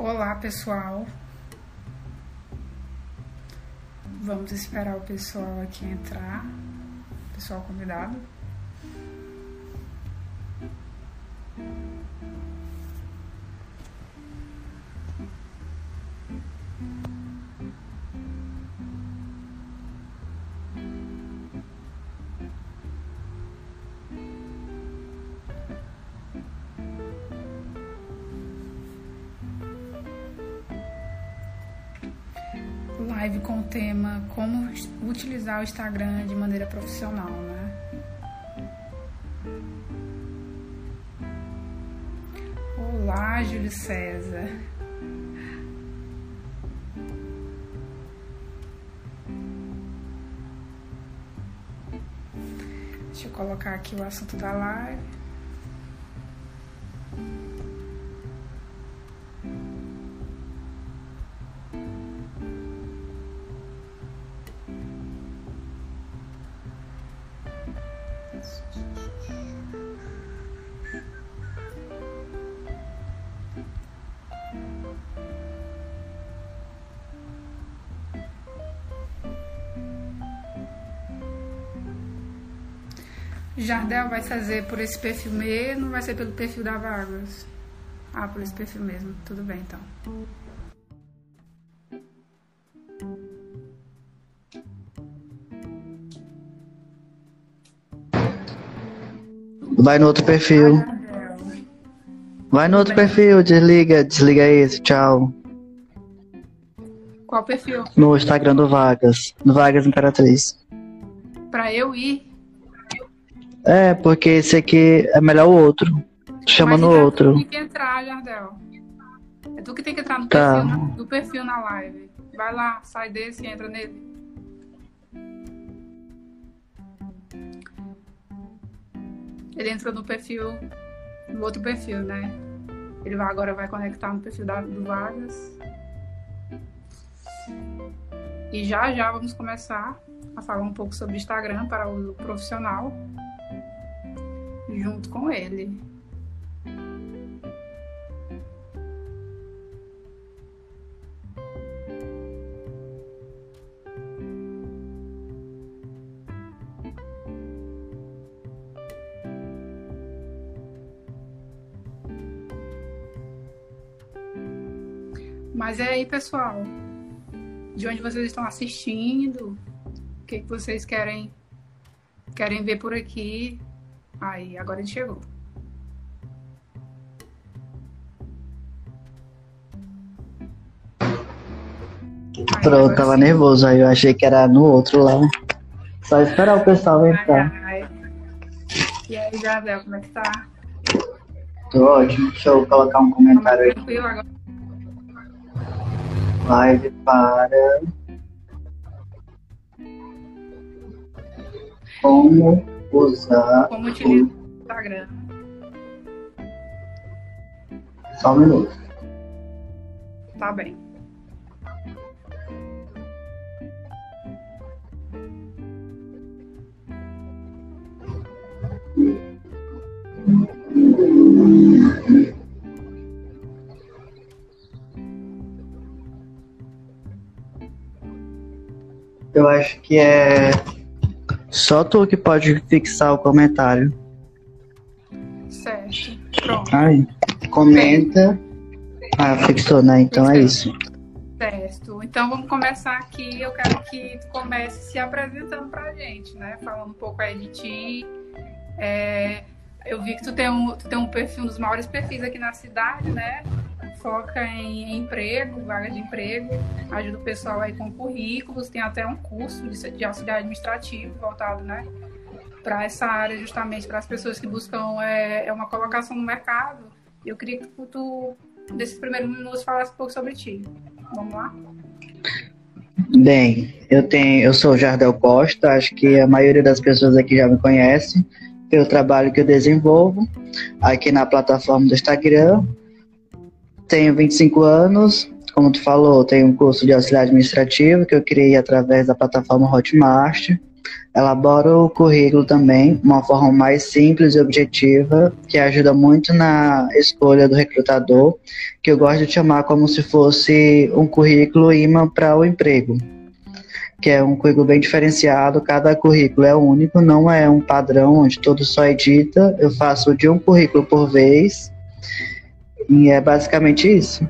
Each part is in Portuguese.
Olá, pessoal. Vamos esperar o pessoal aqui entrar. Pessoal convidado. Live com o tema como utilizar o Instagram de maneira profissional, né? Olá, Júlio César. Deixa eu colocar aqui o assunto da live. Jardel vai fazer por esse perfil mesmo, vai ser pelo perfil da Vargas? Ah, por esse perfil mesmo. Tudo bem, então. Vai no outro perfil. Vai no outro perfil, desliga, desliga esse, tchau. Qual perfil? No Instagram do Vargas. No Vargas Imperatriz. Pra eu ir? É, porque esse aqui é melhor o outro. Chama Mas no então, outro. Tu tem que entrar, Jardel. É tu que tem que entrar no tá. perfil, no perfil na live. Vai lá, sai desse e entra nele. Ele entrou no perfil, no outro perfil, né? Ele vai, agora vai conectar no perfil da, do Vargas. E já já vamos começar a falar um pouco sobre Instagram para o profissional junto com ele. Mas é aí, pessoal. De onde vocês estão assistindo? O que, que vocês querem querem ver por aqui? Aí, agora chegou. Pronto, tava sim. nervoso aí, eu achei que era no outro lá. Só esperar o pessoal entrar. Ai, ai. E aí, Jardel, como é que tá? Tô ótimo, deixa eu colocar um comentário aí. Tranquilo agora. Live para. Como usar. Como utilizar o Instagram. Só um minuto. Tá bem. Eu acho que é só tu que pode fixar o comentário. Certo. Pronto. Aí, comenta. Ah, fixou, né? Então é isso. Certo. Então vamos começar aqui. Eu quero que tu comece se apresentando pra gente, né? Falando um pouco aí de ti. É, eu vi que tu tem, um, tu tem um perfil, um dos maiores perfis aqui na cidade, né? Foca em emprego, vaga de emprego, ajuda o pessoal aí com currículos, tem até um curso de, de auxiliar administrativo voltado, né, para essa área justamente para as pessoas que buscam é, é, uma colocação no mercado. Eu queria que tu, desses primeiros minutos, falasse um pouco sobre ti. Vamos lá? Bem, eu tenho, eu sou Jardel Costa, acho que a maioria das pessoas aqui já me conhece pelo trabalho que eu desenvolvo aqui na plataforma do Instagram, tenho 25 anos, como tu falou, tenho um curso de auxiliar administrativo que eu criei através da plataforma Hotmart. Elaboro o currículo também, uma forma mais simples e objetiva, que ajuda muito na escolha do recrutador, que eu gosto de chamar como se fosse um currículo imã para o emprego, que é um currículo bem diferenciado, cada currículo é único, não é um padrão onde todo só edita, eu faço de um currículo por vez, e é basicamente isso.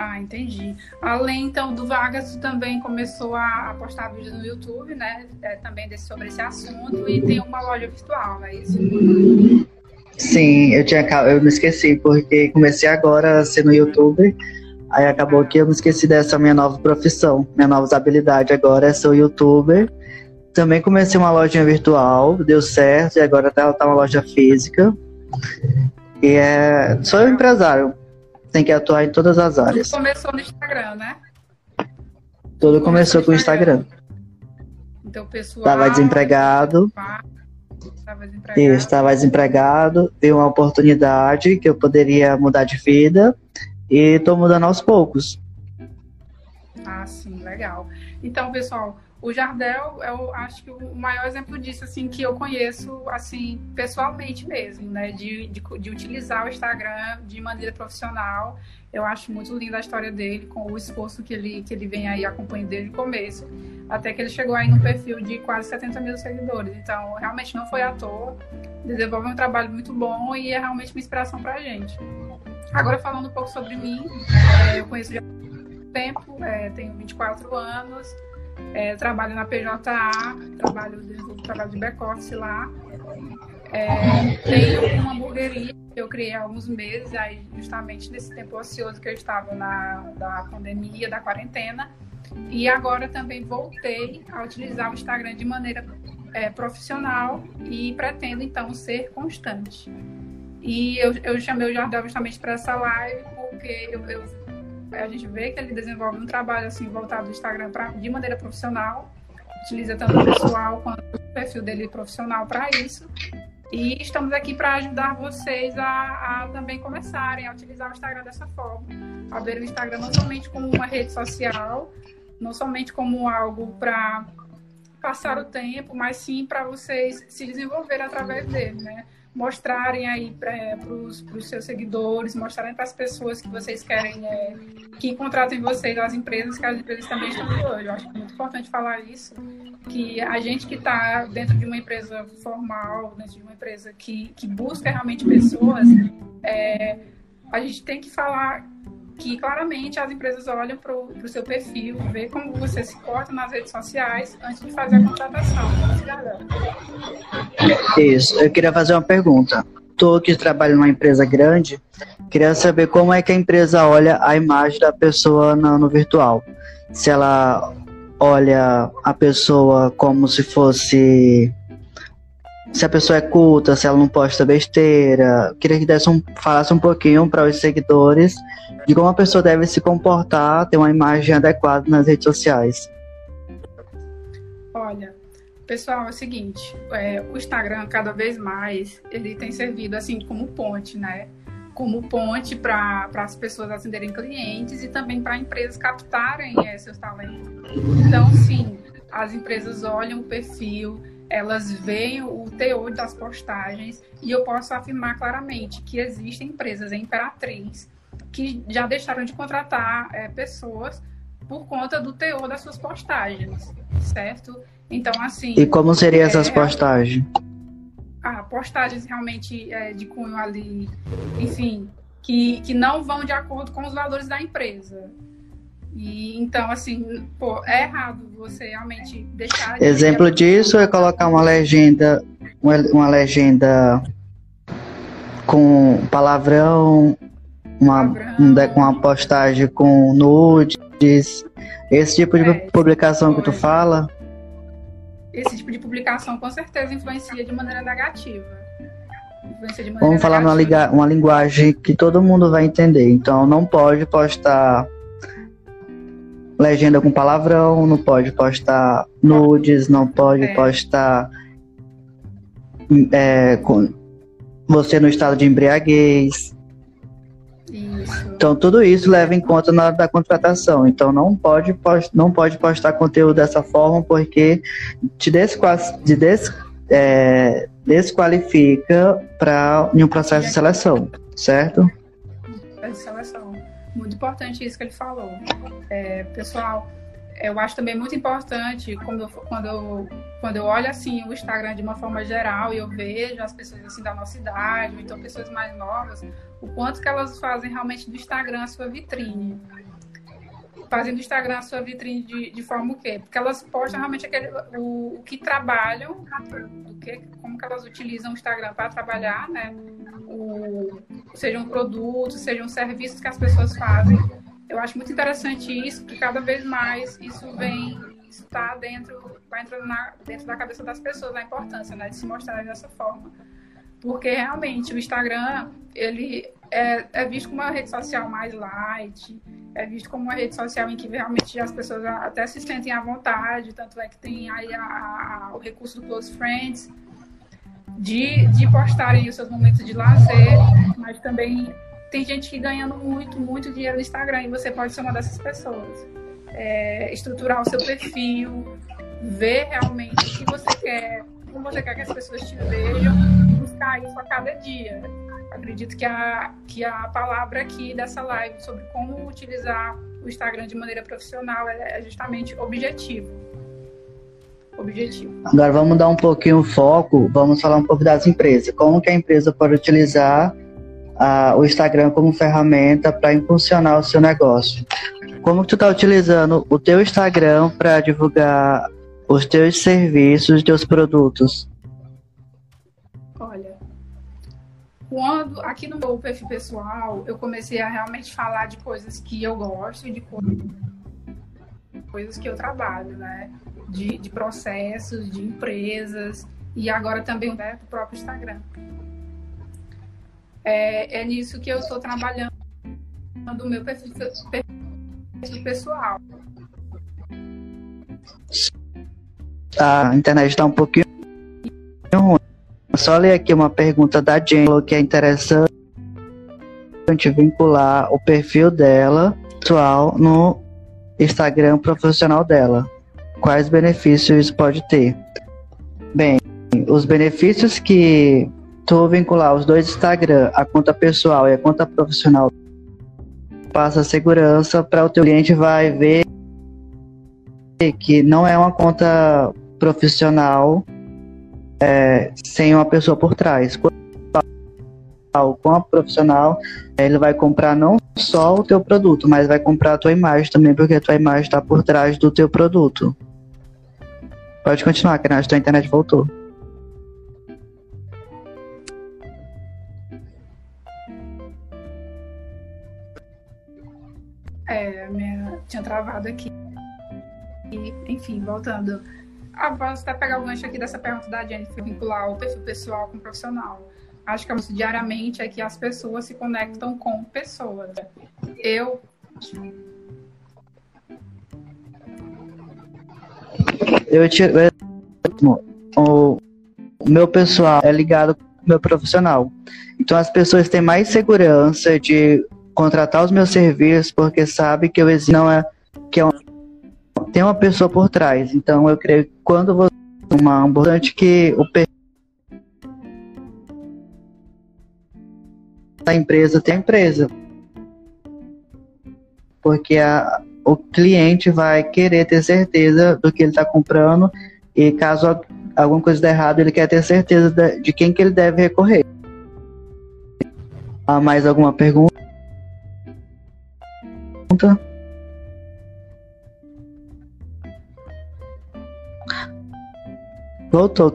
Ah, entendi. Além, então, do Vargas, tu também começou a postar vídeos no YouTube, né? É, também desse, sobre esse assunto e tem uma loja virtual, não é isso? Sim, eu tinha eu me esqueci, porque comecei agora a ser no YouTube, aí acabou que eu me esqueci dessa minha nova profissão, minha nova habilidade agora é ser youtuber. Também comecei uma loja virtual, deu certo, e agora tá, tá uma loja física. E é. Sou empresário, tem que atuar em todas as áreas. Tudo começou no Instagram, né? Tudo começou com o Instagram. Então, pessoal. Tava desempregado. Estava desempregado. Estava desempregado. Veio uma oportunidade que eu poderia mudar de vida. E estou mudando aos poucos. Ah, sim, legal. Então, pessoal, o Jardel, eu acho que o maior exemplo disso, assim, que eu conheço, assim, pessoalmente mesmo, né? De, de, de, utilizar o Instagram de maneira profissional. Eu acho muito linda a história dele, com o esforço que ele, que ele vem aí acompanhando desde o começo, até que ele chegou aí num perfil de quase 70 mil seguidores. Então, realmente não foi à toa. Desenvolve um trabalho muito bom e é realmente uma inspiração pra gente. Agora, falando um pouco sobre mim, é, eu conheço já há muito tempo, é, tenho 24 anos, é, trabalho na PJA, trabalho, trabalho de back-office lá. É, tenho uma hamburgueria que eu criei há alguns meses, aí justamente nesse tempo ocioso que eu estava na da pandemia, da quarentena. E agora também voltei a utilizar o Instagram de maneira é, profissional e pretendo então ser constante. E eu, eu chamei o Jardel justamente para essa live porque eu, eu a gente vê que ele desenvolve um trabalho assim voltado do Instagram pra, de maneira profissional, utiliza tanto o pessoal quanto o perfil dele profissional para isso. E estamos aqui para ajudar vocês a, a, também começarem a utilizar o Instagram dessa forma, a ver o Instagram não somente como uma rede social, não somente como algo para passar o tempo, mas sim para vocês se desenvolver através dele, né? Mostrarem aí para os seus seguidores, mostrarem para as pessoas que vocês querem é, que contratem vocês, as empresas, que as empresas também estão de olho. Eu acho é muito importante falar isso, que a gente que está dentro de uma empresa formal, dentro de uma empresa que, que busca realmente pessoas, é, a gente tem que falar que claramente as empresas olham para o seu perfil, vê como você se porta nas redes sociais antes de fazer a contratação. Isso, eu queria fazer uma pergunta. Tu que trabalha numa empresa grande, queria saber como é que a empresa olha a imagem da pessoa no, no virtual. Se ela olha a pessoa como se fosse se a pessoa é culta, se ela não posta besteira. Queria que desse um, falasse um pouquinho para os seguidores de como a pessoa deve se comportar, ter uma imagem adequada nas redes sociais. Olha, pessoal, é o seguinte, é, o Instagram cada vez mais ele tem servido assim como ponte, né? Como ponte para as pessoas atenderem clientes e também para empresas captarem é, seus talentos. Então, sim, as empresas olham o perfil, elas veem o teor das postagens e eu posso afirmar claramente que existem empresas em Imperatriz que já deixaram de contratar é, pessoas por conta do teor das suas postagens, certo? Então, assim. E como seriam é, essas postagens? Ah, postagens realmente é, de cunho ali, enfim, que, que não vão de acordo com os valores da empresa. E, então, assim, pô, é errado você realmente deixar. De Exemplo disso é colocar uma legenda, uma, uma legenda com palavrão, uma, um, uma postagem com nudes, esse tipo de é, publicação que tu fala? Esse tipo de publicação com certeza influencia de maneira negativa. Vamos falar numa uma linguagem que todo mundo vai entender. Então não pode postar legenda com palavrão, não pode postar nudes, não pode é. postar é, com você no estado de embriaguez. Isso. Então tudo isso leva em conta na hora da contratação. Então não pode, post, não pode postar conteúdo dessa forma porque te desqual, te des, é, desqualifica para um processo de seleção, certo? De seleção. Muito importante isso que ele falou. É, pessoal, eu acho também muito importante quando, quando, eu, quando eu olho assim o Instagram de uma forma geral e eu vejo as pessoas assim da nossa idade, ou então pessoas mais novas, o quanto que elas fazem realmente do Instagram a sua vitrine. Fazem do Instagram a sua vitrine de, de forma o quê? Porque elas postam realmente aquele, o, o que trabalham, do que, como que elas utilizam o Instagram para trabalhar, né? O, sejam produtos, sejam serviços que as pessoas fazem eu acho muito interessante isso, porque cada vez mais isso vem está dentro, vai entrando na, dentro da cabeça das pessoas a importância, né, de se mostrar dessa forma. Porque realmente o Instagram, ele é, é, visto como uma rede social mais light, é visto como uma rede social em que realmente as pessoas até se sentem à vontade, tanto é que tem aí a, a, o recurso do Close Friends, de, de postarem os seus momentos de lazer, mas também tem gente que ganhando muito, muito dinheiro no Instagram e você pode ser uma dessas pessoas. É, estruturar o seu perfil, ver realmente o que você quer, como você quer que as pessoas te vejam, buscar isso a cada dia. Acredito que a, que a palavra aqui dessa live sobre como utilizar o Instagram de maneira profissional é, é justamente objetivo. Objetivo. Agora vamos dar um pouquinho o foco, vamos falar um pouco das empresas. Como que a empresa pode utilizar a, o Instagram como ferramenta para impulsionar o seu negócio. Como tu está utilizando o teu Instagram para divulgar os teus serviços, os teus produtos? Quando aqui no meu perfil pessoal eu comecei a realmente falar de coisas que eu gosto e de coisas que eu trabalho, né? De, de processos, de empresas e agora também né, do próprio Instagram é, é nisso que eu estou trabalhando no meu perfil, perfil pessoal. A internet está um pouquinho ruim. Só ler aqui uma pergunta da Jane, que é interessante vincular o perfil dela pessoal no Instagram profissional dela. Quais benefícios isso pode ter? Bem, os benefícios que tu vincular os dois Instagram, a conta pessoal e a conta profissional, passa segurança para o teu cliente vai ver que não é uma conta profissional é, sem uma pessoa por trás. Com a profissional, ele vai comprar não só o teu produto, mas vai comprar a tua imagem também, porque a tua imagem está por trás do teu produto. Pode continuar, que a tua internet voltou. É, minha... tinha travado aqui. E, enfim, voltando. Ah, posso até pegar o gancho aqui dessa pergunta da Jennifer, vincular o perfil pessoal com o profissional. Acho que é diariamente é que as pessoas se conectam com pessoas. Eu. Eu tiro. O meu pessoal é ligado com o meu profissional. Então as pessoas têm mais segurança de contratar os meus serviços porque sabe que eu não é que é um, tem uma pessoa por trás. Então eu creio quando você uma importante que o a empresa tem a empresa. Porque a, o cliente vai querer ter certeza do que ele está comprando e caso alguma coisa dê errado, ele quer ter certeza de, de quem que ele deve recorrer. Há mais alguma pergunta? Voltou,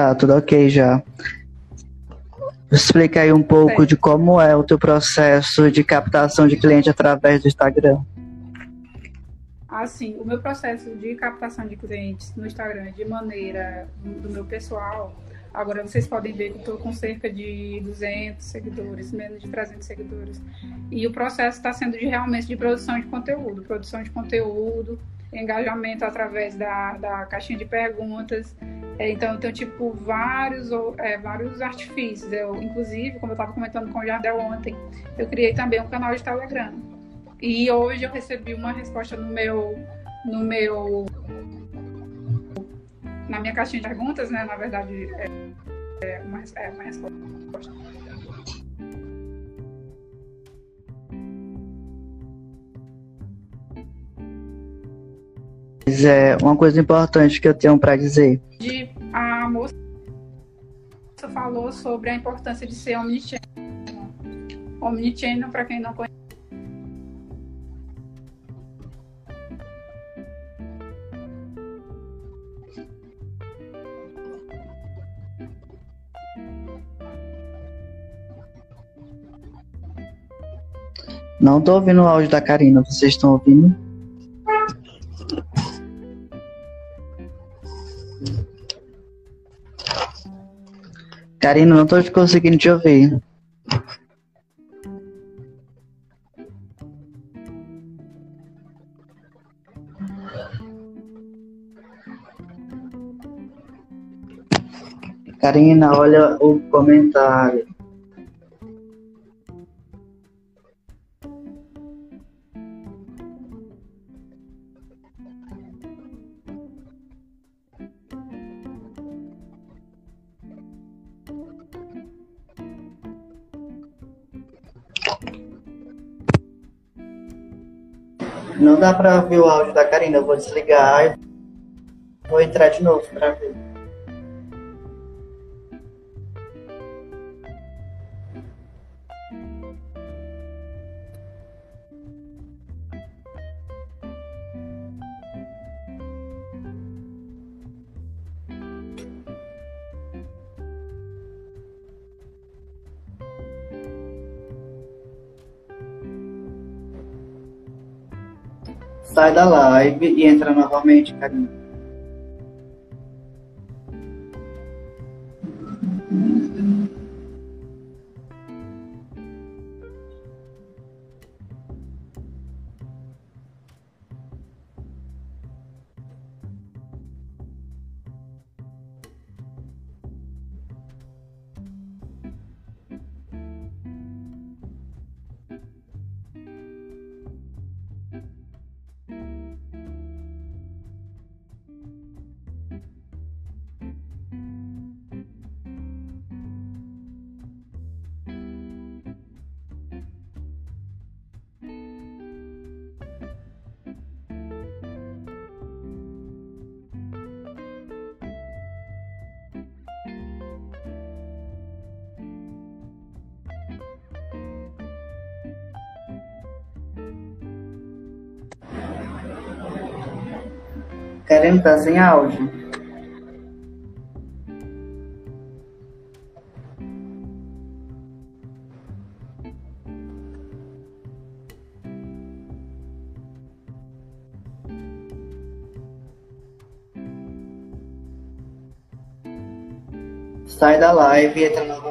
Tá, tudo ok já. Explica aí um pouco de como é o teu processo de captação de cliente através do Instagram. Assim, o meu processo de captação de clientes no Instagram de maneira do meu pessoal, agora vocês podem ver que eu estou com cerca de 200 seguidores, menos de 300 seguidores. E o processo está sendo de realmente de produção de conteúdo, produção de conteúdo, engajamento através da, da caixinha de perguntas. É, então, eu tenho, tipo, vários, é, vários artifícios. Eu, inclusive, como eu estava comentando com o Jardel ontem, eu criei também um canal de Telegram. E hoje eu recebi uma resposta no meu, no meu na minha caixinha de perguntas, né? Na verdade, é, é, uma, é uma resposta. É uma coisa importante que eu tenho para dizer. De, a moça falou sobre a importância de ser omnichannel. Omnichannel, para quem não conhece, Não tô ouvindo o áudio da Karina, vocês estão ouvindo? Karina, não tô conseguindo te ouvir. Karina, olha o comentário. Não dá pra ver o áudio da Karina, eu vou desligar e vou entrar de novo pra ver. Sai da live e entra novamente, Karina. Querendo estar sem áudio. Sai da live e entra.